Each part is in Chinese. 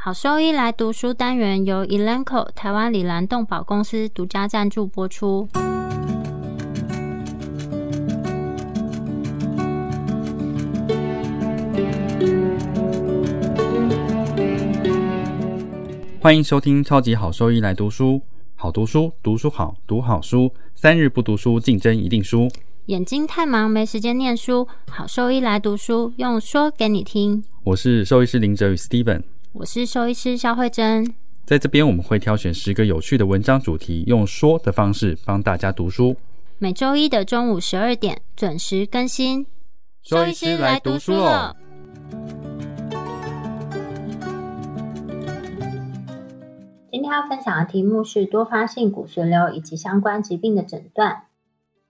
好兽医来读书单元由 Elanco 台湾里兰动保公司独家赞助播出。欢迎收听超级好兽医来读书，好读书，读书好，读好书，三日不读书，竞争一定输。眼睛太忙没时间念书，好兽医来读书，用说给你听。我是兽医师林哲宇 Steven。我是兽医师肖慧珍，在这边我们会挑选十个有趣的文章主题，用说的方式帮大家读书。每周一的中午十二点准时更新。兽医师来读书了。今天要分享的题目是多发性骨髓瘤以及相关疾病的诊断。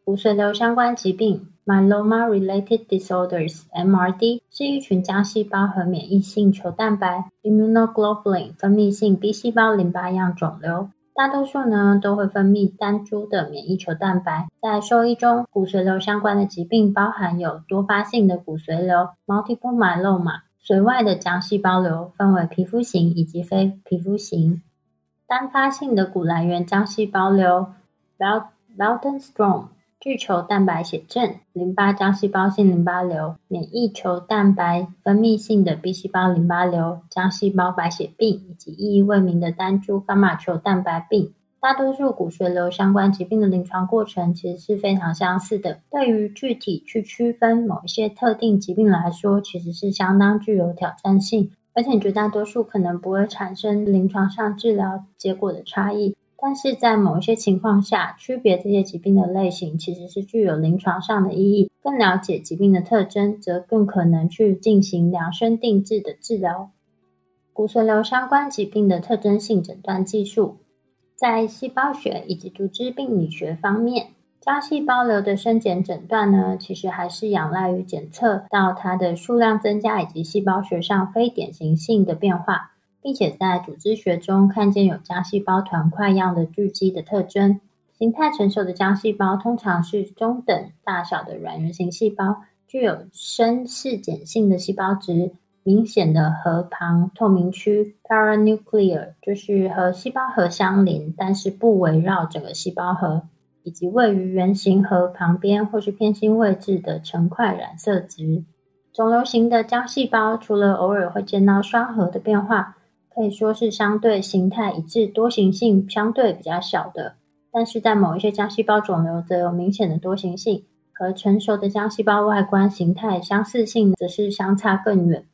骨髓瘤相关疾病。Myeloma-related disorders（MRD） 是一群浆细胞和免疫性球蛋白 （immunoglobulin） 分泌性 B 细胞淋巴样肿瘤。大多数呢都会分泌单株的免疫球蛋白。在兽医中，骨髓瘤相关的疾病包含有多发性的骨髓瘤 （multiple myeloma）、髓外的浆细胞瘤，分为皮肤型以及非皮肤型；单发性的骨来源浆细胞瘤 （Waldenström）。巨球蛋白血症、淋巴浆细胞性淋巴瘤、免疫球蛋白分泌性的 B 细胞淋巴瘤、浆细胞白血病以及意义未明的单株伽马球蛋白病，大多数骨髓瘤相关疾病的临床过程其实是非常相似的。对于具体去区分某一些特定疾病来说，其实是相当具有挑战性，而且绝大多数可能不会产生临床上治疗结果的差异。但是在某一些情况下，区别这些疾病的类型其实是具有临床上的意义。更了解疾病的特征，则更可能去进行量身定制的治疗。骨髓瘤相关疾病的特征性诊断技术，在细胞学以及组织病理学方面，浆细胞瘤的生检诊断呢，其实还是仰赖于检测到它的数量增加以及细胞学上非典型性的变化。并且在组织学中看见有浆细胞团块样的聚集的特征，形态成熟的浆细胞通常是中等大小的软圆形细胞，具有深嗜碱性的细胞质，明显的核旁透明区 （paranuclear） 就是和细胞核相邻，但是不围绕整个细胞核，以及位于圆形核旁边或是偏心位置的成块染色质。肿瘤型的浆细胞除了偶尔会见到双核的变化。可以说是相对形态一致、多形性相对比较小的，但是在某一些浆细胞肿瘤则有明显的多形性，和成熟的浆细胞外观形态相似性则是相差更远。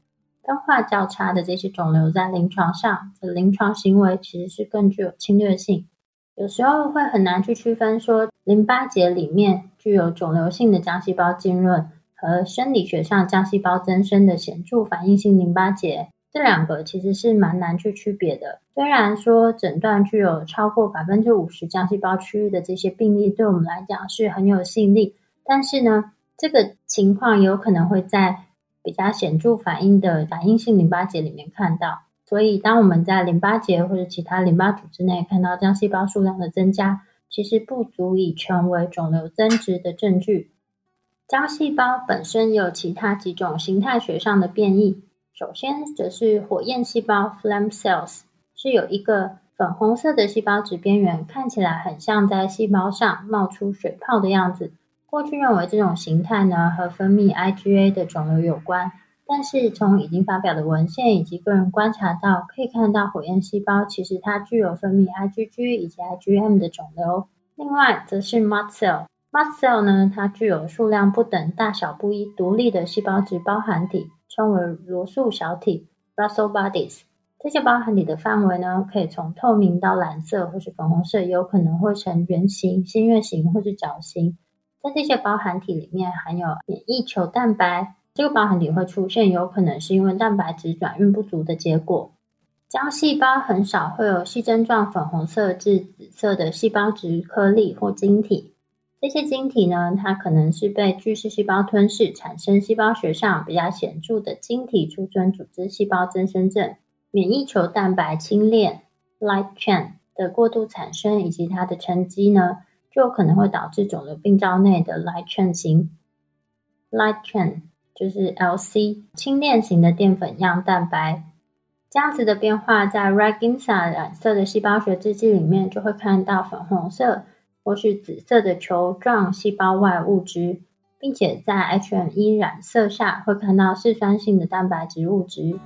分化较差的这些肿瘤在临床上的临床行为其实是更具有侵略性，有时候会很难去区分说淋巴结里面具有肿瘤性的浆细胞浸润和生理学上浆细胞增生的显著反应性淋巴结。这两个其实是蛮难去区别的。虽然说诊断具有超过百分之五十浆细胞区域的这些病例，对我们来讲是很有吸引力，但是呢，这个情况有可能会在比较显著反应的反应性淋巴结里面看到。所以，当我们在淋巴结或者其他淋巴组织内看到浆细胞数量的增加，其实不足以成为肿瘤增殖的证据。浆细胞本身有其他几种形态学上的变异。首先，则是火焰细胞 （flame cells） 是有一个粉红色的细胞质边缘，看起来很像在细胞上冒出水泡的样子。过去认为这种形态呢和分泌 IgA 的肿瘤有关，但是从已经发表的文献以及个人观察到，可以看到火焰细胞其实它具有分泌 IgG 以及 IgM 的肿瘤。另外，则是 mast cell，mast cell 呢，它具有数量不等、大小不一、独立的细胞质包含体。称为罗素小体 （Russell bodies），这些包含体的范围呢，可以从透明到蓝色或是粉红色，有可能会呈圆形、新月形或是角形。在这些包含体里面含有免疫球蛋白，这个包含体会出现，有可能是因为蛋白质转运不足的结果。浆细胞很少会有细针状粉红色至紫色的细胞质颗粒或晶体。这些晶体呢，它可能是被巨噬细胞吞噬，产生细胞学上比较显著的晶体储存组织细胞增生症。免疫球蛋白轻链 （light chain） 的过度产生以及它的沉积呢，就可能会导致肿瘤病灶内的 light chain 型 （light chain） 就是 LC 轻链型的淀粉样蛋白。这样子的变化在 Raginsa 染色的细胞学制剂里面就会看到粉红色或是紫色的球状细胞外物质，并且在 HME 染色下会看到嗜酸性的蛋白质物质。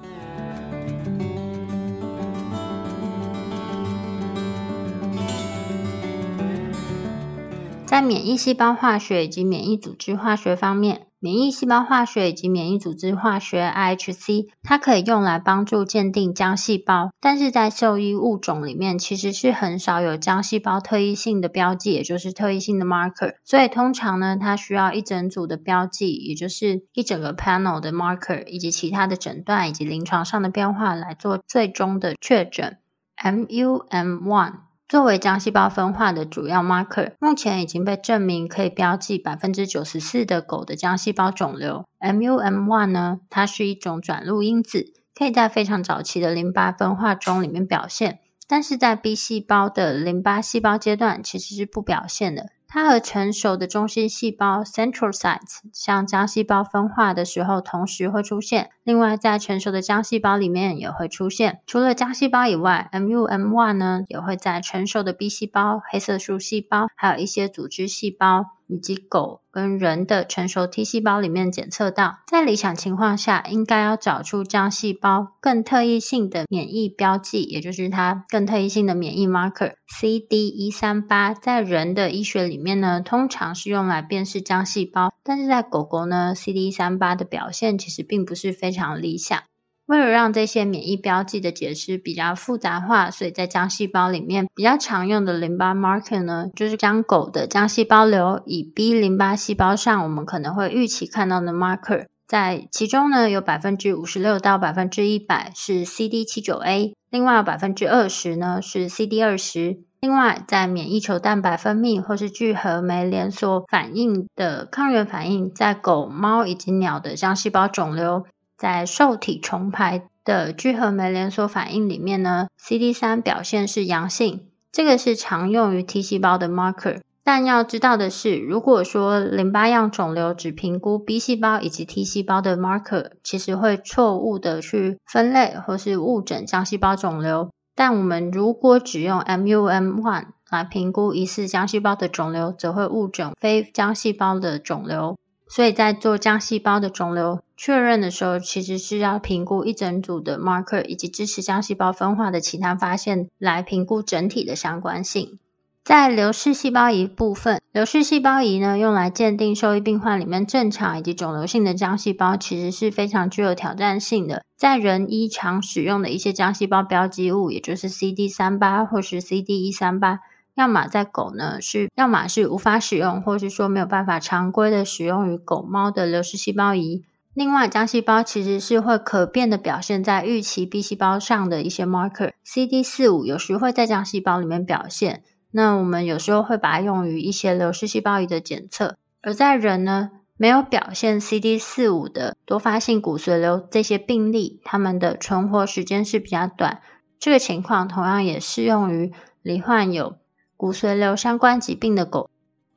在免疫细胞化学以及免疫组织化学方面，免疫细胞化学以及免疫组织化学 （IHC） 它可以用来帮助鉴定浆细胞，但是在兽医物种里面其实是很少有浆细胞特异性的标记，也就是特异性的 marker。所以通常呢，它需要一整组的标记，也就是一整个 panel 的 marker，以及其他的诊断以及临床上的变化来做最终的确诊。MUM1。作为浆细胞分化的主要 marker，目前已经被证明可以标记百分之九十四的狗的浆细胞肿瘤。MUM1 呢，它是一种转录因子，可以在非常早期的淋巴分化中里面表现，但是在 B 细胞的淋巴细胞阶段其实是不表现的。它和成熟的中心细胞 （centrocytes） 像浆细胞分化的时候同时会出现，另外在成熟的浆细胞里面也会出现。除了浆细胞以外，MUM1 呢也会在成熟的 B 细胞、黑色素细胞，还有一些组织细胞。以及狗跟人的成熟 T 细胞里面检测到，在理想情况下，应该要找出浆细胞更特异性的免疫标记，也就是它更特异性的免疫 marker CD138。在人的医学里面呢，通常是用来辨识浆细胞，但是在狗狗呢，CD138 的表现其实并不是非常理想。为了让这些免疫标记的解释比较复杂化，所以在浆细胞里面比较常用的淋巴 marker 呢，就是将狗的浆细胞瘤以 B 淋巴细胞上我们可能会预期看到的 marker，在其中呢有百分之五十六到百分之一百是 CD 七九 A，另外有百分之二十呢是 CD 二十。另外，在免疫球蛋白分泌或是聚合酶连锁反应的抗原反应，在狗、猫以及鸟的浆细胞肿瘤。在受体重排的聚合酶连锁反应里面呢，CD 三表现是阳性，这个是常用于 T 细胞的 marker。但要知道的是，如果说淋巴样肿瘤只评估 B 细胞以及 T 细胞的 marker，其实会错误的去分类或是误诊浆细胞肿瘤。但我们如果只用 MUM1 来评估疑似浆细胞的肿瘤，则会误诊非浆细胞的肿瘤。所以在做浆细胞的肿瘤确认的时候，其实是要评估一整组的 marker 以及支持浆细胞分化的其他发现，来评估整体的相关性。在流式细胞仪部分，流式细胞仪呢，用来鉴定兽医病患里面正常以及肿瘤性的浆细胞，其实是非常具有挑战性的。在人医常使用的一些浆细胞标记物，也就是 CD 三八或是 CD 一三八。要么在狗呢，是要么是无法使用，或是说没有办法常规的使用于狗猫的流式细胞仪。另外，浆细胞其实是会可变的表现在预期 B 细胞上的一些 marker，CD 四五有时会在浆细胞里面表现。那我们有时候会把它用于一些流式细胞仪的检测。而在人呢，没有表现 CD 四五的多发性骨髓瘤这些病例，他们的存活时间是比较短。这个情况同样也适用于罹患有骨髓瘤相关疾病的狗，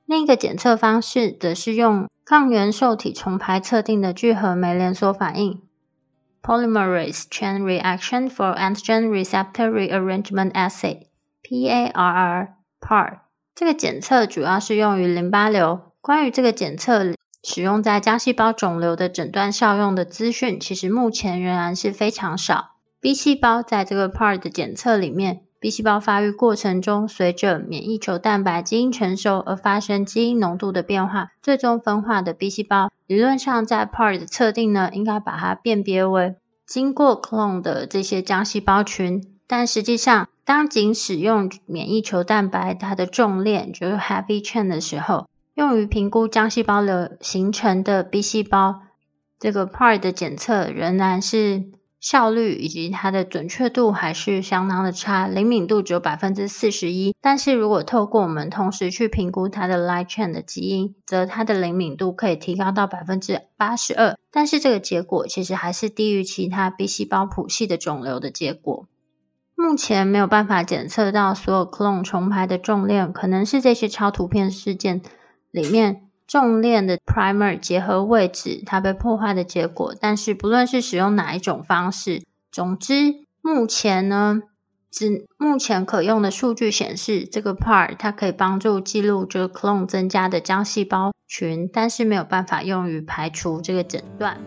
另一个检测方式则是用抗原受体重排测定的聚合酶连锁反应 （Polymerase Chain Reaction for Antigen Receptor Rearrangement Assay，PARR，PAR）。这个检测主要是用于淋巴瘤。关于这个检测使用在浆细胞肿瘤的诊断效用的资讯，其实目前仍然是非常少。B 细胞在这个 PARR 的检测里面。B 细胞发育过程中，随着免疫球蛋白基因成熟而发生基因浓度的变化，最终分化的 B 细胞，理论上在 PARR 的测定呢，应该把它辨别为经过 clone 的这些浆细胞群。但实际上，当仅使用免疫球蛋白它的重链就是 heavy chain 的时候，用于评估浆细胞的形成的 B 细胞，这个 PARR 的检测仍然是。效率以及它的准确度还是相当的差，灵敏度只有百分之四十一。但是如果透过我们同时去评估它的 light chain 的基因，则它的灵敏度可以提高到百分之八十二。但是这个结果其实还是低于其他 B 细胞谱系的肿瘤的结果。目前没有办法检测到所有 clone 重排的重链，可能是这些超图片事件里面。重链的 primer 结合位置，它被破坏的结果。但是不论是使用哪一种方式，总之目前呢，只目前可用的数据显示，这个 part 它可以帮助记录这个 clone 增加的浆细胞群，但是没有办法用于排除这个诊断。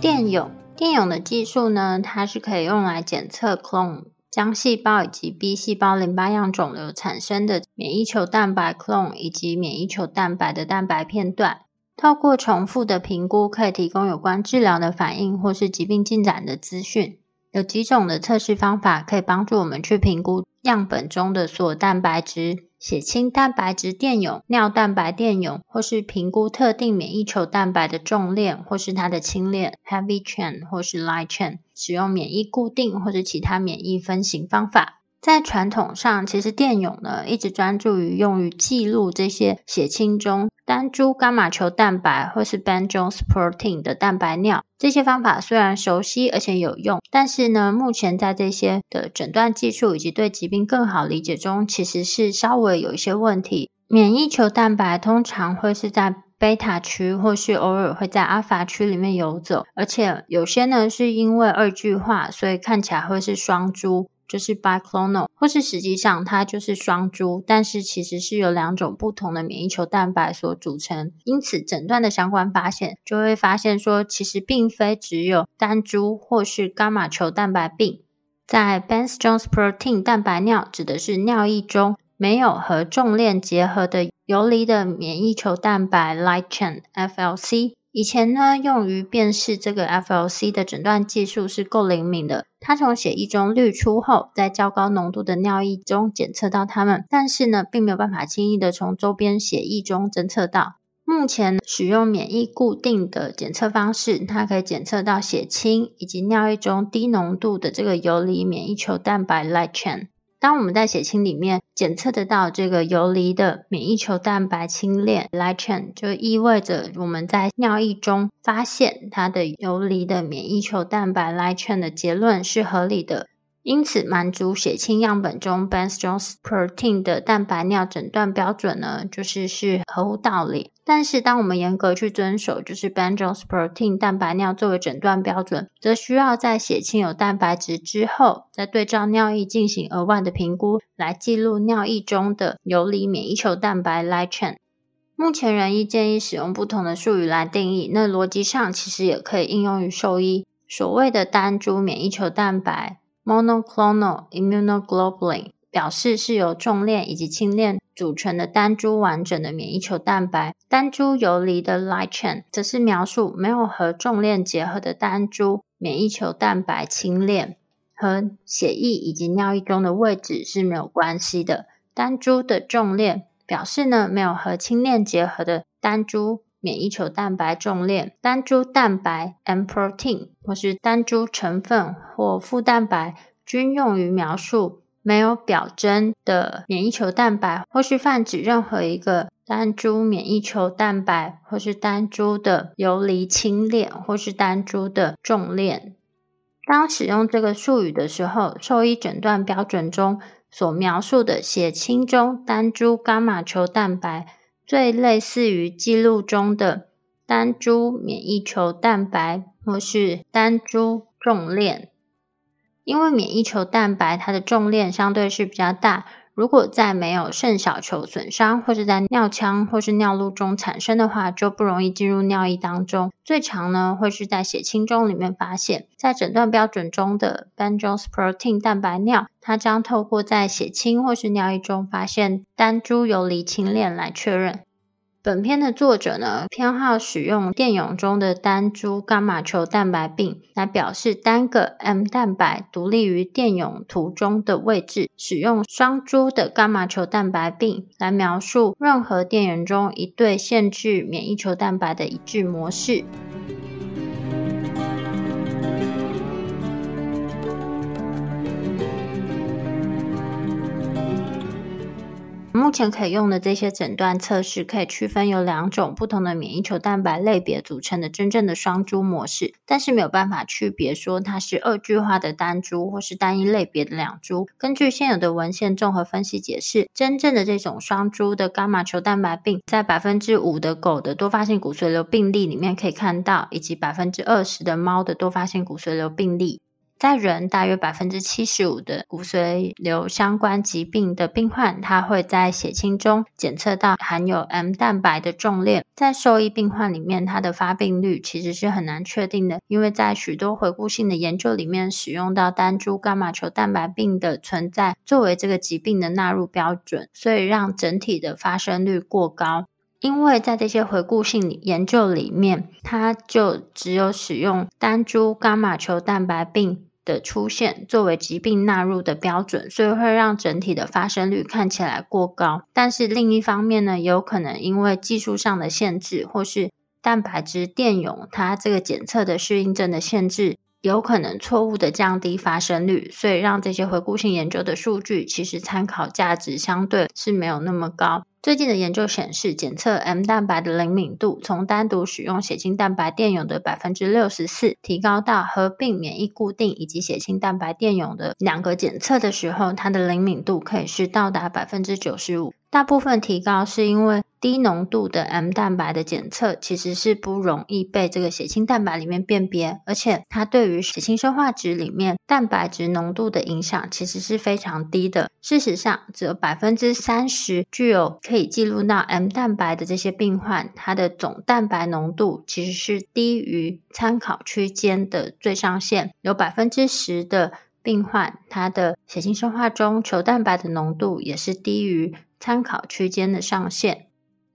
电泳，电泳的技术呢，它是可以用来检测 clone 浆细胞以及 B 细胞淋巴样肿瘤产生的免疫球蛋白 clone 以及免疫球蛋白的蛋白片段。透过重复的评估，可以提供有关治疗的反应或是疾病进展的资讯。有几种的测试方法可以帮助我们去评估样本中的所有蛋白质。血清蛋白质电泳、尿蛋白电泳，或是评估特定免疫球蛋白的重链或是它的轻链 （heavy chain） 或是 light chain，使用免疫固定或者其他免疫分型方法。在传统上，其实电泳呢一直专注于用于记录这些血清中单株伽马球蛋白或是 Ben Jones protein 的蛋白尿。这些方法虽然熟悉而且有用，但是呢，目前在这些的诊断技术以及对疾病更好理解中，其实是稍微有一些问题。免疫球蛋白通常会是在贝塔区，或是偶尔会在阿法区里面游走，而且有些呢是因为二聚化，所以看起来会是双株。就是 biclonal，或是实际上它就是双株，但是其实是由两种不同的免疫球蛋白所组成。因此，诊断的相关发现就会发现说，其实并非只有单株或是伽马球蛋白病。在 Bence-Jones protein 蛋白尿指的是尿液中没有和重链结合的游离的免疫球蛋白 light chain FLC。以前呢，用于辨识这个 FLC 的诊断技术是够灵敏的。它从血液中滤出后，在较高浓度的尿液中检测到它们，但是呢，并没有办法轻易的从周边血液中侦测到。目前使用免疫固定的检测方式，它可以检测到血清以及尿液中低浓度的这个游离免疫球蛋白 light chain。当我们在血清里面检测得到这个游离的免疫球蛋白轻链 light chain，就意味着我们在尿液中发现它的游离的免疫球蛋白 light chain 的结论是合理的。因此，满足血清样本中 Bence-Jones protein 的蛋白尿诊断标准呢，就是是合乎道理。但是，当我们严格去遵守就是 b e n j o s protein 蛋白尿作为诊断标准，则需要在血清有蛋白质之后，再对照尿液进行额外的评估，来记录尿液中的游离免疫球蛋白 light chain。目前，人医建议使用不同的术语来定义，那逻辑上其实也可以应用于兽医。所谓的单株免疫球蛋白。Monoclonal immunoglobulin 表示是由重链以及轻链组成的单株完整的免疫球蛋白。单株游离的 light chain 则是描述没有和重链结合的单株免疫球蛋白轻链，和血液以及尿液中的位置是没有关系的。单株的重链表示呢，没有和轻链结合的单株。免疫球蛋白重链、单株蛋白 M protein 或是单株成分或副蛋白，均用于描述没有表征的免疫球蛋白，或是泛指任何一个单株免疫球蛋白，或是单株的游离轻链，或是单株的重链。当使用这个术语的时候，兽医诊断标准中所描述的血清中单株伽马球蛋白。最类似于记录中的单株免疫球蛋白，或是单株重链，因为免疫球蛋白它的重链相对是比较大。如果在没有肾小球损伤，或是在尿腔或是尿路中产生的话，就不容易进入尿液当中。最常呢，会是在血清中里面发现。在诊断标准中的 Ben Jones protein 蛋白尿，它将透过在血清或是尿液中发现单株游离轻链来确认。本篇的作者呢，偏好使用电泳中的单株伽马球蛋白病来表示单个 M 蛋白独立于电泳图中的位置；使用双株的伽马球蛋白病来描述任何电泳中一对限制免疫球蛋白的一致模式。目前可以用的这些诊断测试，可以区分由两种不同的免疫球蛋白类别组成的真正的双株模式，但是没有办法区别说它是二句化的单株或是单一类别的两株。根据现有的文献综合分析解释，真正的这种双株的伽马球蛋白病，在百分之五的狗的多发性骨髓瘤病例里面可以看到，以及百分之二十的猫的多发性骨髓瘤病例。在人大约百分之七十五的骨髓瘤相关疾病的病患，他会在血清中检测到含有 M 蛋白的重链。在兽医病患里面，它的发病率其实是很难确定的，因为在许多回顾性的研究里面，使用到单株伽马球蛋白病的存在作为这个疾病的纳入标准，所以让整体的发生率过高。因为在这些回顾性研究里面，它就只有使用单株伽马球蛋白病。的出现作为疾病纳入的标准，所以会让整体的发生率看起来过高。但是另一方面呢，有可能因为技术上的限制，或是蛋白质电泳它这个检测的适应症的限制，有可能错误的降低发生率，所以让这些回顾性研究的数据其实参考价值相对是没有那么高。最近的研究显示，检测 M 蛋白的灵敏度从单独使用血清蛋白电泳的百分之六十四，提高到合并免疫固定以及血清蛋白电泳的两个检测的时候，它的灵敏度可以是到达百分之九十五。大部分提高是因为低浓度的 M 蛋白的检测其实是不容易被这个血清蛋白里面辨别，而且它对于血清生化值里面蛋白质浓度的影响其实是非常低的。事实上，只有百分之三十具有可以记录到 M 蛋白的这些病患，它的总蛋白浓度其实是低于参考区间的最上限。有百分之十的病患，它的血清生化中球蛋白的浓度也是低于。参考区间的上限。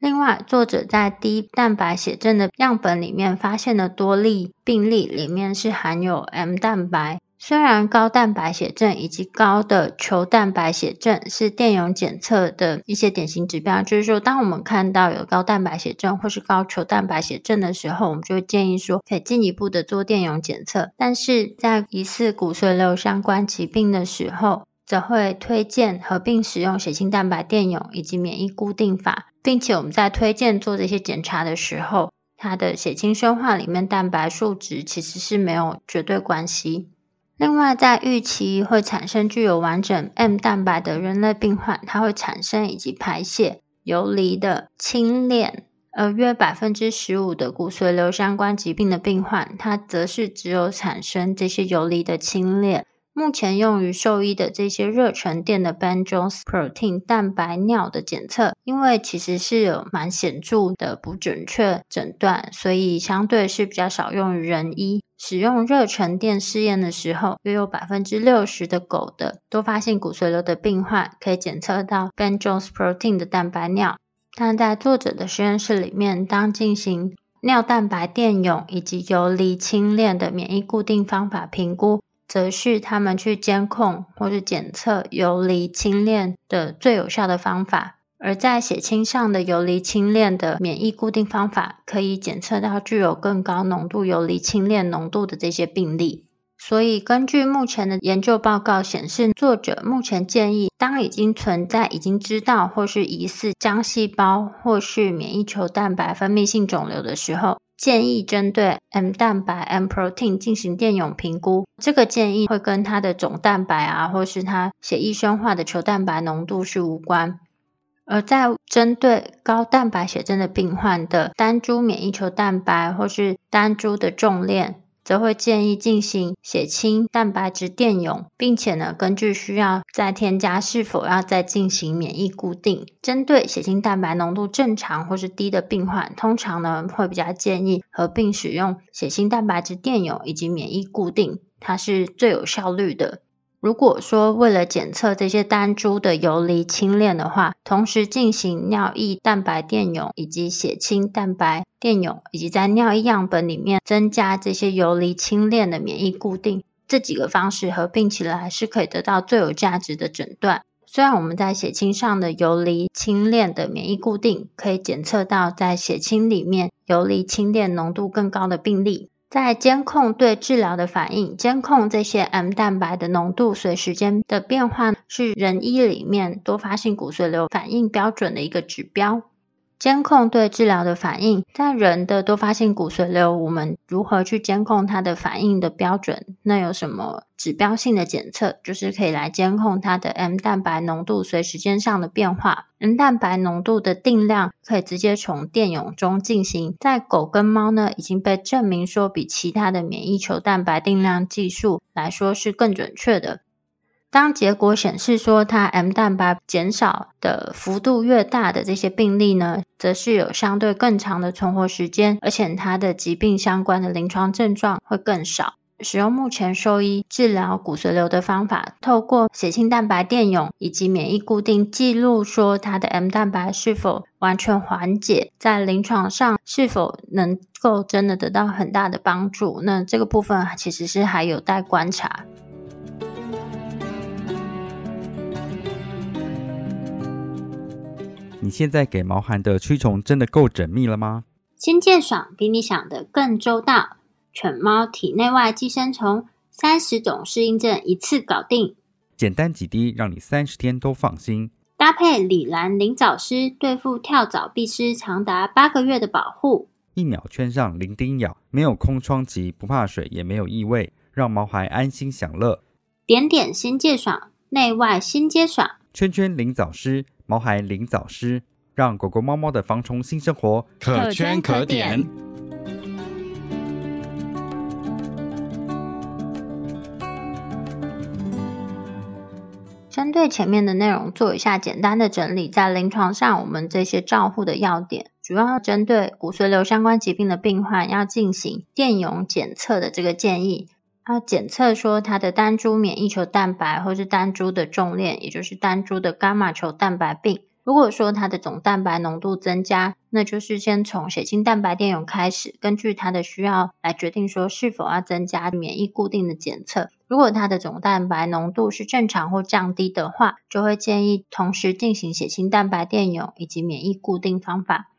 另外，作者在低蛋白血症的样本里面发现的多例病例里面是含有 M 蛋白。虽然高蛋白血症以及高的球蛋白血症是电泳检测的一些典型指标，就是说，当我们看到有高蛋白血症或是高球蛋白血症的时候，我们就建议说可以进一步的做电泳检测。但是在疑似骨髓瘤相关疾病的时候，则会推荐合并使用血清蛋白电泳以及免疫固定法，并且我们在推荐做这些检查的时候，它的血清生化里面蛋白数值其实是没有绝对关系。另外，在预期会产生具有完整 M 蛋白的人类病患，它会产生以及排泄游离的轻链，而约百分之十五的骨髓瘤相关疾病的病患，它则是只有产生这些游离的轻链。目前用于兽医的这些热沉淀的 Ben Jones protein 蛋白尿的检测，因为其实是有蛮显著的不准确诊断，所以相对是比较少用于人医。使用热沉淀试验的时候，约有百分之六十的狗的多发性骨髓瘤的病患可以检测到 Ben Jones protein 的蛋白尿。但在作者的实验室里面，当进行尿蛋白电泳以及游离清链的免疫固定方法评估。则是他们去监控或是检测游离轻链的最有效的方法，而在血清上的游离轻链的免疫固定方法，可以检测到具有更高浓度游离轻链浓度的这些病例。所以，根据目前的研究报告显示，作者目前建议，当已经存在、已经知道或是疑似浆细胞或是免疫球蛋白分泌性肿瘤的时候。建议针对 M 蛋白 M protein 进行电泳评估，这个建议会跟它的总蛋白啊，或是它血液生化的球蛋白浓度是无关。而在针对高蛋白血症的病患的单株免疫球蛋白或是单株的重链。则会建议进行血清蛋白质电泳，并且呢，根据需要再添加是否要再进行免疫固定。针对血清蛋白浓度正常或是低的病患，通常呢会比较建议合并使用血清蛋白质电泳以及免疫固定，它是最有效率的。如果说为了检测这些单株的游离轻链的话，同时进行尿液蛋白电泳以及血清蛋白电泳，以及在尿液样本里面增加这些游离轻链的免疫固定，这几个方式合并起来是可以得到最有价值的诊断。虽然我们在血清上的游离轻链的免疫固定可以检测到在血清里面游离轻链浓度更高的病例。在监控对治疗的反应，监控这些 M 蛋白的浓度随时间的变化，是人医里面多发性骨髓瘤反应标准的一个指标。监控对治疗的反应，在人的多发性骨髓瘤，我们如何去监控它的反应的标准？那有什么指标性的检测，就是可以来监控它的 M 蛋白浓度随时间上的变化。M 蛋白浓度的定量可以直接从电泳中进行，在狗跟猫呢，已经被证明说比其他的免疫球蛋白定量技术来说是更准确的。当结果显示说，它 M 蛋白减少的幅度越大的这些病例呢，则是有相对更长的存活时间，而且它的疾病相关的临床症状会更少。使用目前兽医治疗骨髓瘤的方法，透过血清蛋白电泳以及免疫固定记录，说它的 M 蛋白是否完全缓解，在临床上是否能够真的得到很大的帮助？那这个部分其实是还有待观察。你现在给毛孩的驱虫真的够缜密了吗？新界爽比你想的更周到，犬猫体内外寄生虫三十种适应症一次搞定，简单几滴让你三十天都放心。搭配李兰灵藻丝，对付跳蚤、壁虱长达八个月的保护。一秒圈上零叮咬，没有空窗期，不怕水，也没有异味，让毛孩安心享乐。点点新界爽，内外新皆爽。圈圈灵藻丝。毛孩灵藻丝，让狗狗、猫猫的防虫新生活可圈可点。针对前面的内容做一下简单的整理，在临床上，我们这些照护的要点，主要针对骨髓瘤相关疾病的病患要进行电泳检测的这个建议，要检测说它的单株免疫球蛋白，或是单株的重链，也就是单株的伽马球蛋白病。如果说它的总蛋白浓度增加，那就是先从血清蛋白电泳开始，根据它的需要来决定说是否要增加免疫固定的检测。如果它的总蛋白浓度是正常或降低的话，就会建议同时进行血清蛋白电泳以及免疫固定方法。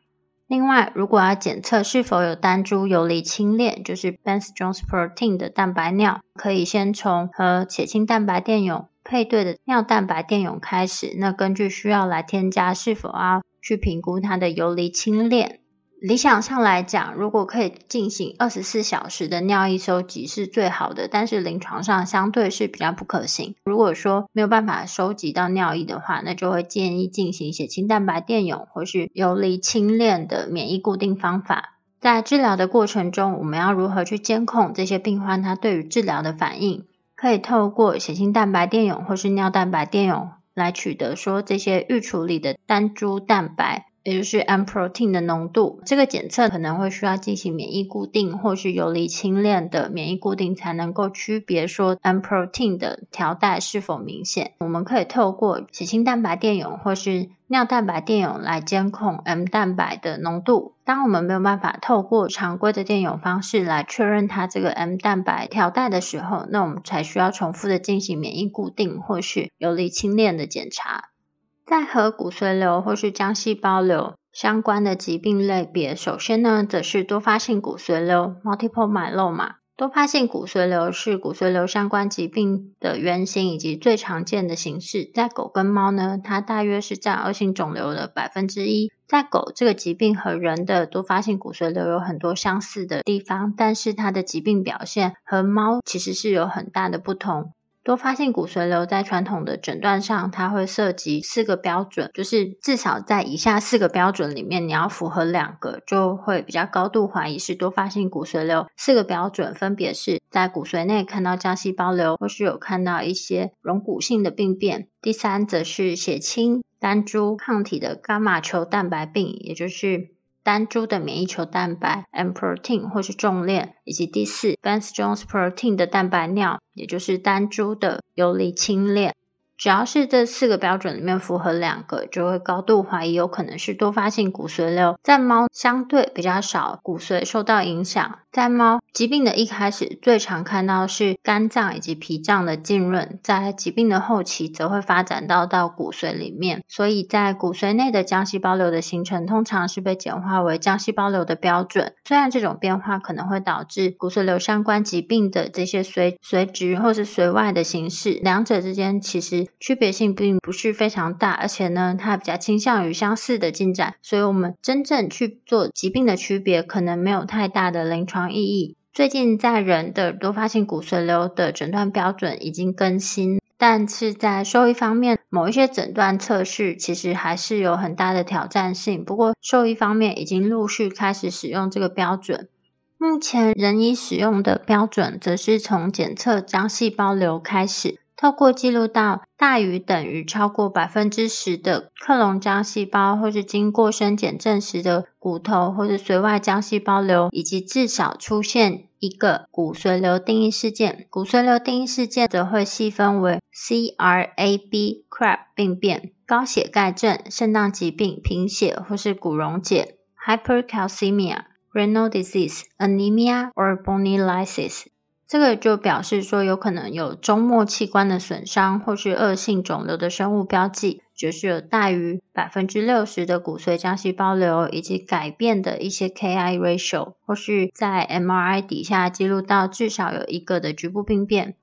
另外，如果要检测是否有单株游离清链，就是 b e n z j o n e s protein 的蛋白尿，可以先从和血清蛋白电泳配对的尿蛋白电泳开始，那根据需要来添加是否要去评估它的游离清链。理想上来讲，如果可以进行二十四小时的尿液收集是最好的，但是临床上相对是比较不可行。如果说没有办法收集到尿液的话，那就会建议进行血清蛋白电泳或是游离清链的免疫固定方法。在治疗的过程中，我们要如何去监控这些病患他对于治疗的反应？可以透过血清蛋白电泳或是尿蛋白电泳来取得说这些预处理的单株蛋白。也就是 M protein 的浓度，这个检测可能会需要进行免疫固定，或是游离清链的免疫固定，才能够区别说 M protein 的条带是否明显。我们可以透过血清蛋白电泳或是尿蛋白电泳来监控 M 蛋白的浓度。当我们没有办法透过常规的电泳方式来确认它这个 M 蛋白条带的时候，那我们才需要重复的进行免疫固定或是游离清链的检查。在和骨髓瘤或是浆细胞瘤相关的疾病类别，首先呢，则是多发性骨髓瘤 （Multiple myeloma）。多发性骨髓瘤是骨髓瘤相关疾病的原型以及最常见的形式。在狗跟猫呢，它大约是占恶性肿瘤的百分之一。在狗这个疾病和人的多发性骨髓瘤有很多相似的地方，但是它的疾病表现和猫其实是有很大的不同。多发性骨髓瘤在传统的诊断上，它会涉及四个标准，就是至少在以下四个标准里面，你要符合两个，就会比较高度怀疑是多发性骨髓瘤。四个标准分别是在骨髓内看到浆细胞瘤，或是有看到一些溶骨性的病变。第三，则是血清单株抗体的伽马球蛋白病，也就是。单株的免疫球蛋白 M protein 或是重链，以及第四 Vance Jones protein 的蛋白尿，也就是单株的游离轻链。只要是这四个标准里面符合两个，就会高度怀疑有可能是多发性骨髓瘤。在猫相对比较少骨髓受到影响，在猫疾病的一开始最常看到是肝脏以及脾脏的浸润，在疾病的后期则会发展到到骨髓里面。所以在骨髓内的浆细胞瘤的形成，通常是被简化为浆细胞瘤的标准。虽然这种变化可能会导致骨髓瘤相关疾病的这些髓髓质或是髓外的形式，两者之间其实。区别性并不是非常大，而且呢，它比较倾向于相似的进展，所以我们真正去做疾病的区别，可能没有太大的临床意义。最近在人的多发性骨髓瘤的诊断标准已经更新，但是在兽医方面，某一些诊断测试其实还是有很大的挑战性。不过，兽医方面已经陆续开始使用这个标准。目前人医使用的标准，则是从检测浆细胞瘤开始。透过记录到大于等于超过百分之十的克隆浆细胞，或是经过生检证实的骨头或是髓外浆细胞瘤，以及至少出现一个骨髓瘤定义事件。骨髓瘤定义事件则会细分为 CRAB CRAB 病变、高血钙症、肾脏疾病、贫血或是骨溶解、Hypercalcemia、Renal Disease、Anemia or Bony Lysis。这个就表示说，有可能有终末器官的损伤，或是恶性肿瘤的生物标记，就是有大于百分之六十的骨髓浆细胞瘤，以及改变的一些 Ki ratio，或是在 MRI 底下记录到至少有一个的局部病变。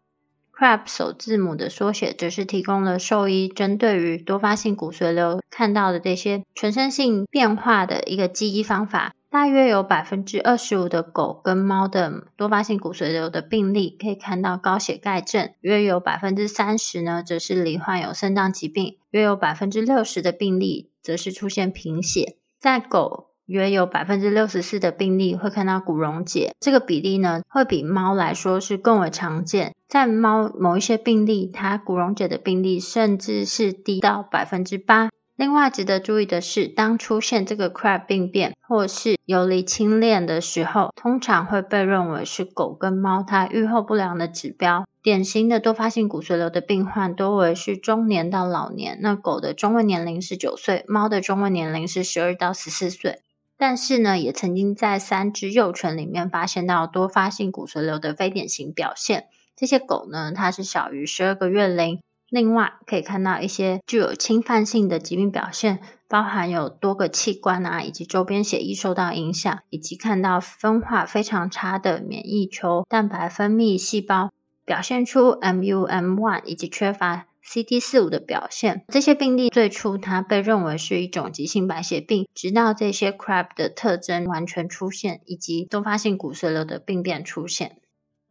CRAB 首字母的缩写，则是提供了兽医针对于多发性骨髓瘤看到的这些全身性变化的一个记忆方法。大约有百分之二十五的狗跟猫的多发性骨髓瘤的病例可以看到高血钙症，约有百分之三十呢，则是罹患有肾脏疾病，约有百分之六十的病例则是出现贫血。在狗，约有百分之六十四的病例会看到骨溶解，这个比例呢，会比猫来说是更为常见。在猫某一些病例，它骨溶解的病例甚至是低到百分之八。另外值得注意的是，当出现这个 CRAB 病变或是游离亲恋的时候，通常会被认为是狗跟猫它预后不良的指标。典型的多发性骨髓瘤的病患多为是中年到老年，那狗的中位年龄是九岁，猫的中位年龄是十二到十四岁。但是呢，也曾经在三只幼犬里面发现到多发性骨髓瘤的非典型表现。这些狗呢，它是小于十二个月龄。另外，可以看到一些具有侵犯性的疾病表现，包含有多个器官啊，以及周边血液受到影响，以及看到分化非常差的免疫球蛋白分泌细胞，表现出 MUM1 以及缺乏 CD45 的表现。这些病例最初它被认为是一种急性白血病，直到这些 CRAB 的特征完全出现，以及多发性骨髓瘤的病变出现。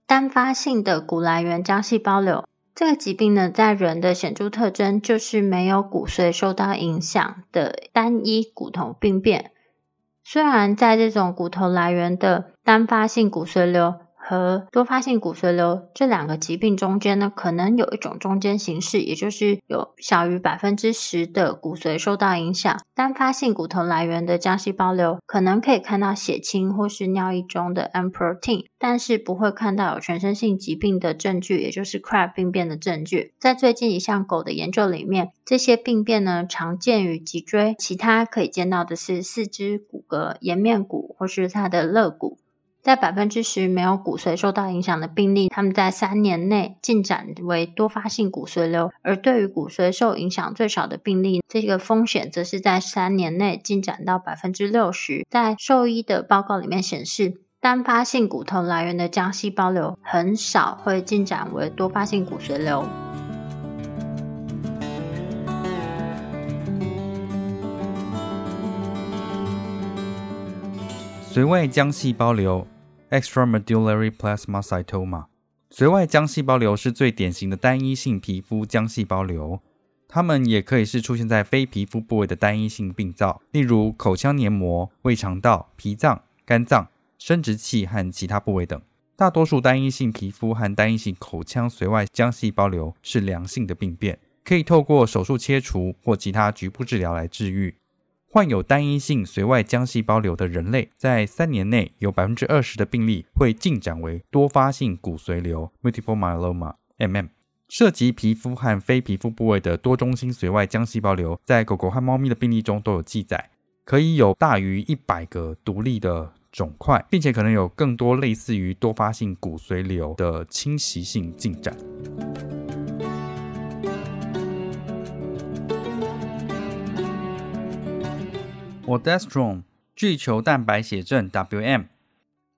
单发性的骨来源浆细胞瘤。这个疾病呢，在人的显著特征就是没有骨髓受到影响的单一骨头病变。虽然在这种骨头来源的单发性骨髓瘤，和多发性骨髓瘤这两个疾病中间呢，可能有一种中间形式，也就是有小于百分之十的骨髓受到影响。单发性骨头来源的浆细胞瘤可能可以看到血清或是尿液中的 M protein，但是不会看到有全身性疾病的证据，也就是 CRAB 病变的证据。在最近一项狗的研究里面，这些病变呢常见于脊椎，其他可以见到的是四肢骨骼、颜面骨或是它的肋骨。在百分之十没有骨髓受到影响的病例，他们在三年内进展为多发性骨髓瘤；而对于骨髓受影响最少的病例，这个风险则是在三年内进展到百分之六十。在兽医的报告里面显示，单发性骨头来源的浆细胞瘤很少会进展为多发性骨髓瘤。髓外浆细胞瘤 （extramedullary plasmacytoma）。髓外浆细胞瘤是最典型的单一性皮肤浆细胞瘤，它们也可以是出现在非皮肤部位的单一性病灶，例如口腔黏膜、胃肠道、脾脏、肝脏、生殖器和其他部位等。大多数单一性皮肤和单一性口腔髓外浆细胞瘤是良性的病变，可以透过手术切除或其他局部治疗来治愈。患有单一性髓外浆细胞瘤的人类，在三年内有百分之二十的病例会进展为多发性骨髓瘤 （multiple myeloma, MM）。涉及皮肤和非皮肤部位的多中心髓外浆细胞瘤，在狗狗和猫咪的病例中都有记载，可以有大于一百个独立的肿块，并且可能有更多类似于多发性骨髓瘤的侵袭性进展。Waldenstrom 巨球蛋白血症 （WM）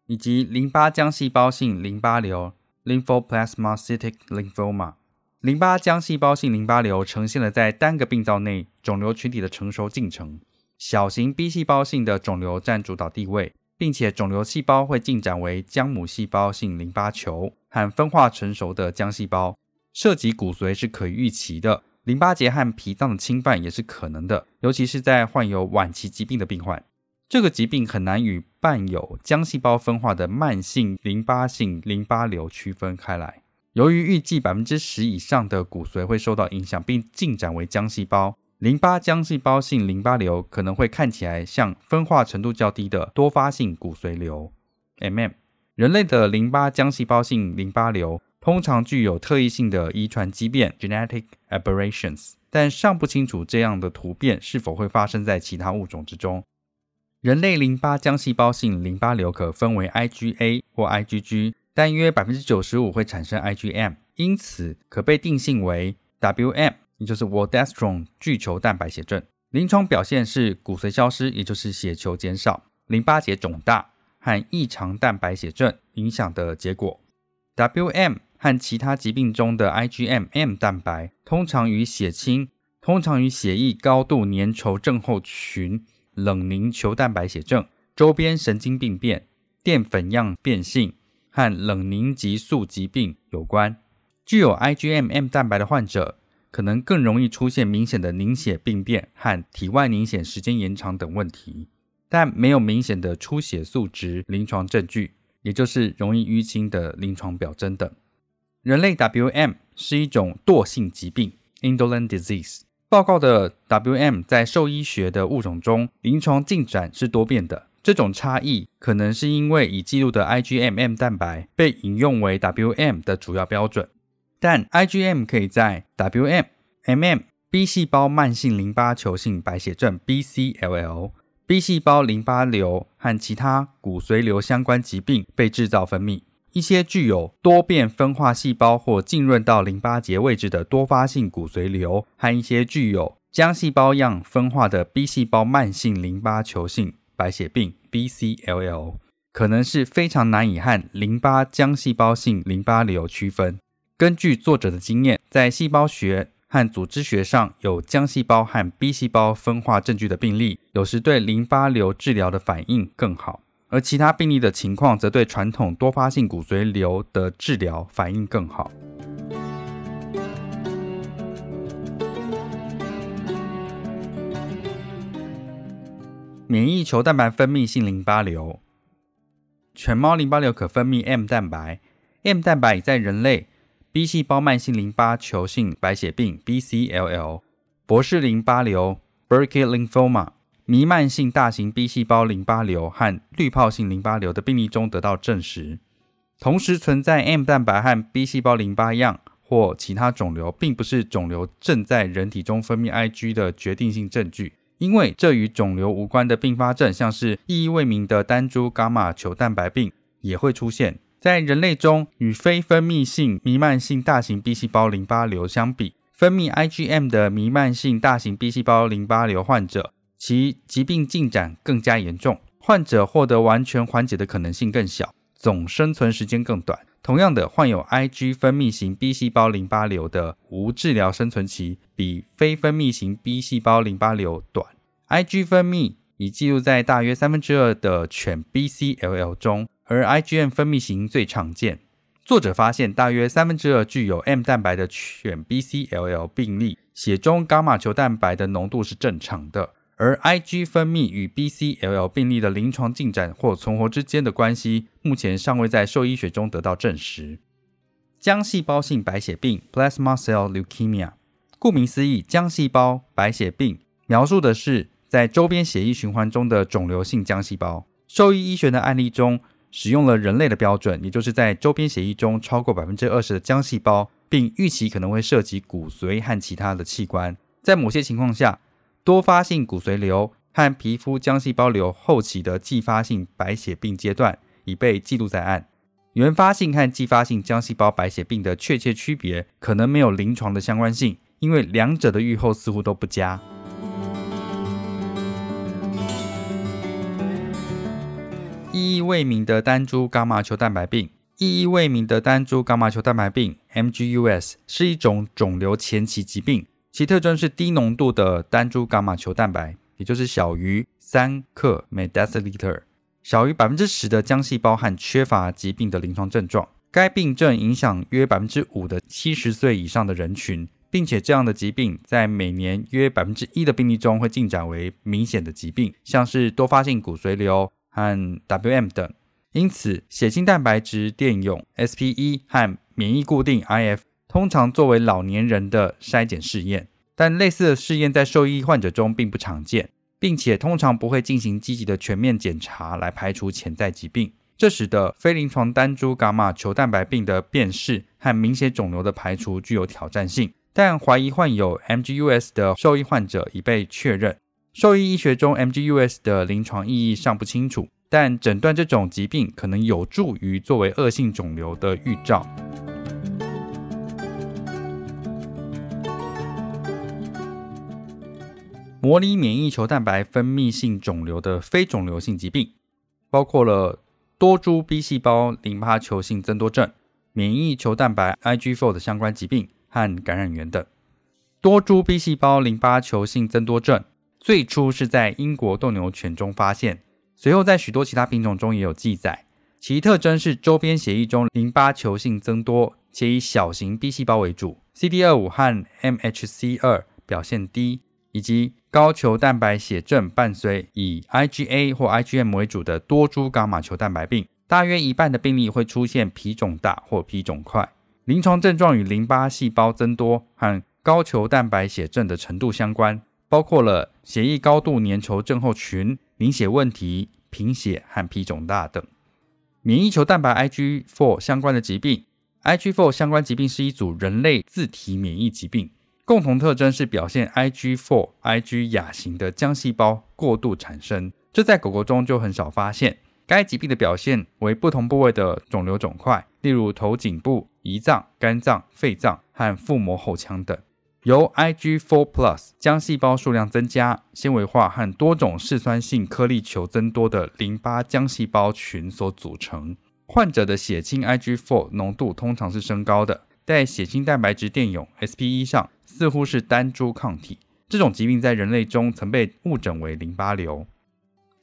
以及淋巴浆细胞性淋巴瘤 （Lymphoplasmacytic lymphoma）。淋巴浆细胞性淋巴瘤呈现了在单个病灶内肿瘤群体的成熟进程。小型 B 细胞性的肿瘤占主导地位，并且肿瘤细胞会进展为浆母细胞性淋巴球和分化成熟的浆细胞。涉及骨髓是可以预期的，淋巴结和脾脏的侵犯也是可能的，尤其是在患有晚期疾病的病患。这个疾病很难与伴有浆细胞分化的慢性淋巴性淋巴瘤区分开来。由于预计百分之十以上的骨髓会受到影响，并进展为浆细胞，淋巴浆细胞性淋巴瘤可能会看起来像分化程度较低的多发性骨髓瘤 （MM）。人类的淋巴浆细胞性淋巴瘤通常具有特异性的遗传畸变 （genetic aberrations），但尚不清楚这样的突变是否会发生在其他物种之中。人类淋巴浆细胞性淋巴瘤可分为 IgA 或 IgG。但约百分之九十五会产生 IgM，因此可被定性为 WM，也就是 Waldenstrom 巨球蛋白血症。临床表现是骨髓消失，也就是血球减少、淋巴结肿大和异常蛋白血症影响的结果。WM 和其他疾病中的 IgM-M 蛋白通常与血清、通常与血液高度粘稠症候群、冷凝球蛋白血症、周边神经病变、淀粉样变性。和冷凝激素疾病有关。具有 IgM-M 蛋白的患者，可能更容易出现明显的凝血病变和体外凝血时间延长等问题，但没有明显的出血数值临床证据，也就是容易淤青的临床表征等。人类 WM 是一种惰性疾病 （indolent disease）。报告的 WM 在兽医学的物种中，临床进展是多变的。这种差异可能是因为已记录的 IgM-M 蛋白被引用为 WM 的主要标准，但 IgM 可以在 WM、MM、B 细胞慢性淋巴球性白血症 （BCLL）、B 细胞淋巴瘤和其他骨髓瘤相关疾病被制造分泌。一些具有多变分化细胞或浸润到淋巴结位置的多发性骨髓瘤，和一些具有浆细胞样分化的 B 细胞慢性淋巴球性。白血病 （BCLL） 可能是非常难以和淋巴浆细胞性淋巴瘤区分。根据作者的经验，在细胞学和组织学上有浆细胞和 B 细胞分化证据的病例，有时对淋巴瘤治疗的反应更好；而其他病例的情况则对传统多发性骨髓瘤的治疗反应更好。免疫球蛋白分泌性淋巴瘤，犬猫淋巴瘤可分泌 M 蛋白，M 蛋白已在人类 B 细胞慢性淋巴球性白血病 （BCLL）、博氏淋巴瘤 （Burkitt lymphoma）、弥漫性大型 B 细胞淋巴瘤和滤泡性淋巴瘤的病例中得到证实。同时存在 M 蛋白和 B 细胞淋巴样或其他肿瘤，并不是肿瘤正在人体中分泌 Ig 的决定性证据。因为这与肿瘤无关的并发症，像是意义未明的单株伽马球蛋白病，也会出现在人类中。与非分泌性弥漫性大型 B 细胞淋巴瘤相比，分泌 IgM 的弥漫性大型 B 细胞淋巴瘤患者，其疾病进展更加严重，患者获得完全缓解的可能性更小，总生存时间更短。同样的，患有 Ig 分泌型 B 细胞淋巴瘤的无治疗生存期比非分泌型 B 细胞淋巴瘤短。Ig 分泌已记录在大约三分之二的犬 BCLL 中，而 IgM 分泌型最常见。作者发现，大约三分之二具有 M 蛋白的犬 BCLL 病例，血中伽马球蛋白的浓度是正常的。而 Ig 分泌与 BCLL 病例的临床进展或存活之间的关系，目前尚未在兽医学中得到证实。浆细胞性白血病 （Plasma Cell Leukemia），顾名思义，浆细胞白血病描述的是在周边血液循环中的肿瘤性浆细胞。兽医医学的案例中，使用了人类的标准，也就是在周边血液中超过百分之二十的浆细胞并预期可能会涉及骨髓和其他的器官。在某些情况下，多发性骨髓瘤和皮肤浆细胞瘤后期的继发性白血病阶段已被记录在案。原发性和继发性浆细胞白血病的确切区别可能没有临床的相关性，因为两者的预后似乎都不佳。意义未明的单株伽马球蛋白病，意义未明的单株伽马球蛋白病 （MGUS） 是一种肿瘤前期疾病，其特征是低浓度的单株伽马球蛋白，也就是小于三克每 deciliter。小于百分之十的浆细胞和缺乏疾病的临床症状，该病症影响约百分之五的七十岁以上的人群，并且这样的疾病在每年约百分之一的病例中会进展为明显的疾病，像是多发性骨髓瘤和 WM 等。因此，血清蛋白质电泳 SPE 和免疫固定 IF 通常作为老年人的筛检试验，但类似的试验在寿医患者中并不常见。并且通常不会进行积极的全面检查来排除潜在疾病，这使得非临床单株伽马球蛋白病的辨识和明显肿瘤的排除具有挑战性。但怀疑患有 MGUS 的寿医患者已被确认。寿医医学中 MGUS 的临床意义尚不清楚，但诊断这种疾病可能有助于作为恶性肿瘤的预兆。模拟免疫球蛋白分泌性肿瘤的非肿瘤性疾病，包括了多株 B 细胞淋巴球性增多症、免疫球蛋白 IgG4 的相关疾病和感染源等。多株 B 细胞淋巴球性增多症最初是在英国斗牛犬中发现，随后在许多其他品种中也有记载。其特征是周边血液中淋巴球性增多，且以小型 B 细胞为主，CD25 和 MHC2 表现低。以及高球蛋白血症伴随以 IgA 或 IgM 为主的多株伽马球蛋白病，大约一半的病例会出现皮肿大或皮肿块。临床症状与淋巴细胞增多和高球蛋白血症的程度相关，包括了血液高度粘稠症候群、凝血问题、贫血和皮肿大等。免疫球蛋白 Ig4 相关的疾病，Ig4 相关疾病是一组人类自体免疫疾病。共同特征是表现 IgG4、Ig 亚型的浆细胞过度产生，这在狗狗中就很少发现。该疾病的表现为不同部位的肿瘤肿块，例如头颈部、胰脏、肝脏、肺脏和腹膜后腔等，由 IgG4 Plus 浆细胞数量增加、纤维化和多种嗜酸性颗粒球增多的淋巴浆细胞群所组成。患者的血清 IgG4 浓度通常是升高的，在血清蛋白质电泳 SPE 上。似乎是单株抗体。这种疾病在人类中曾被误诊为淋巴瘤。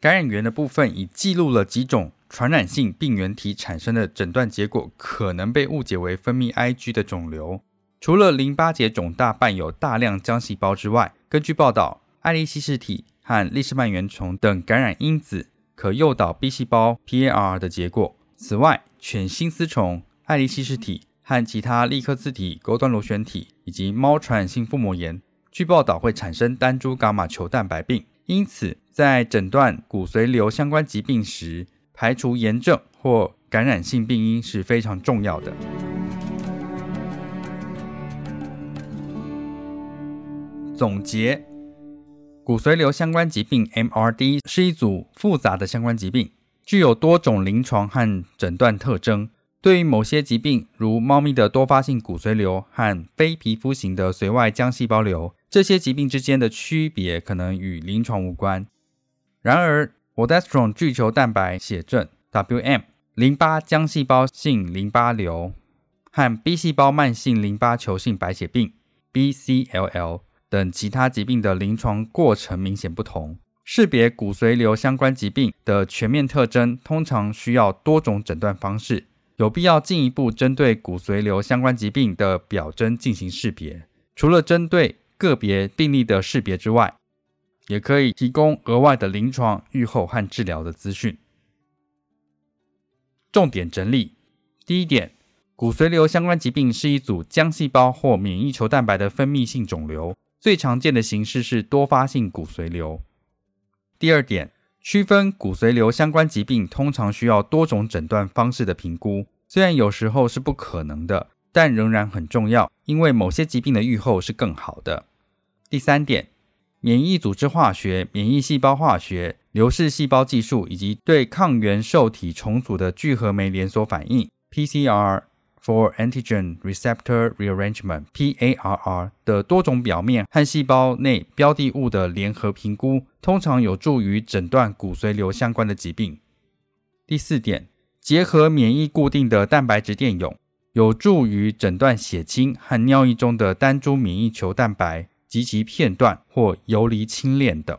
感染源的部分已记录了几种传染性病原体产生的诊断结果，可能被误解为分泌 Ig 的肿瘤。除了淋巴结肿大伴有大量浆细胞之外，根据报道，爱利希氏体和利氏蔓原虫等感染因子可诱导 B 细胞 PAR 的结果。此外，犬心丝虫、爱利希氏体。和其他利克自体、钩端螺旋体以及猫传染性腹膜炎，据报道会产生单株伽马球蛋白病。因此，在诊断骨髓瘤相关疾病时，排除炎症或感染性病因是非常重要的。总结：骨髓瘤相关疾病 （MRD） 是一组复杂的相关疾病，具有多种临床和诊断特征。对于某些疾病，如猫咪的多发性骨髓瘤和非皮肤型的髓外浆细胞瘤，这些疾病之间的区别可能与临床无关。然而，Waldenström 巨球蛋白血症 （WM）、淋巴浆细胞性淋巴瘤和 B 细胞慢性淋巴球性白血病 （BCLL） 等其他疾病的临床过程明显不同。识别骨髓瘤相关疾病的全面特征，通常需要多种诊断方式。有必要进一步针对骨髓瘤相关疾病的表征进行识别。除了针对个别病例的识别之外，也可以提供额外的临床预后和治疗的资讯。重点整理：第一点，骨髓瘤相关疾病是一组浆细胞或免疫球蛋白的分泌性肿瘤，最常见的形式是多发性骨髓瘤。第二点。区分骨髓瘤相关疾病通常需要多种诊断方式的评估，虽然有时候是不可能的，但仍然很重要，因为某些疾病的预后是更好的。第三点，免疫组织化学、免疫细胞化学、流式细胞技术以及对抗原受体重组的聚合酶连锁反应 （PCR）。For antigen receptor rearrangement (PARR) 的多种表面和细胞内标的物的联合评估，通常有助于诊断骨髓瘤相关的疾病。第四点，结合免疫固定的蛋白质电泳，有助于诊断血清和尿液中的单株免疫球蛋白及其片段或游离轻链等。